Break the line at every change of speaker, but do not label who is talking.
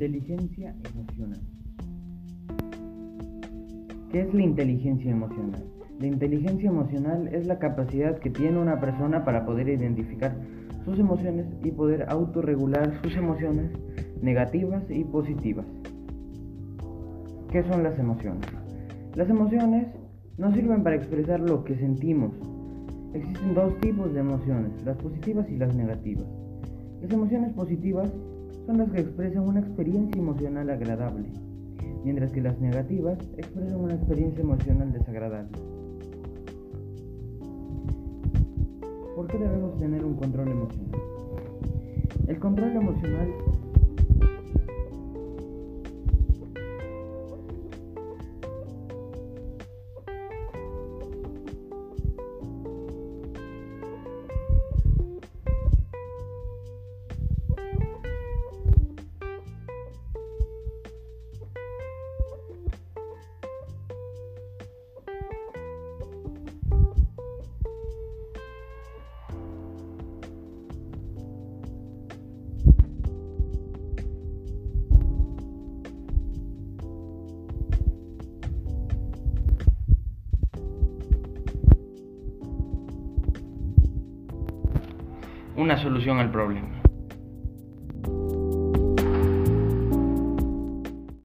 Inteligencia emocional. ¿Qué es la inteligencia emocional? La inteligencia emocional es la capacidad que tiene una persona para poder identificar sus emociones y poder autorregular sus emociones negativas y positivas. ¿Qué son las emociones? Las emociones nos sirven para expresar lo que sentimos. Existen dos tipos de emociones, las positivas y las negativas. Las emociones positivas son las que expresan una experiencia emocional agradable, mientras que las negativas expresan una experiencia emocional desagradable. ¿Por qué debemos tener un control emocional? El control emocional una solución al problema.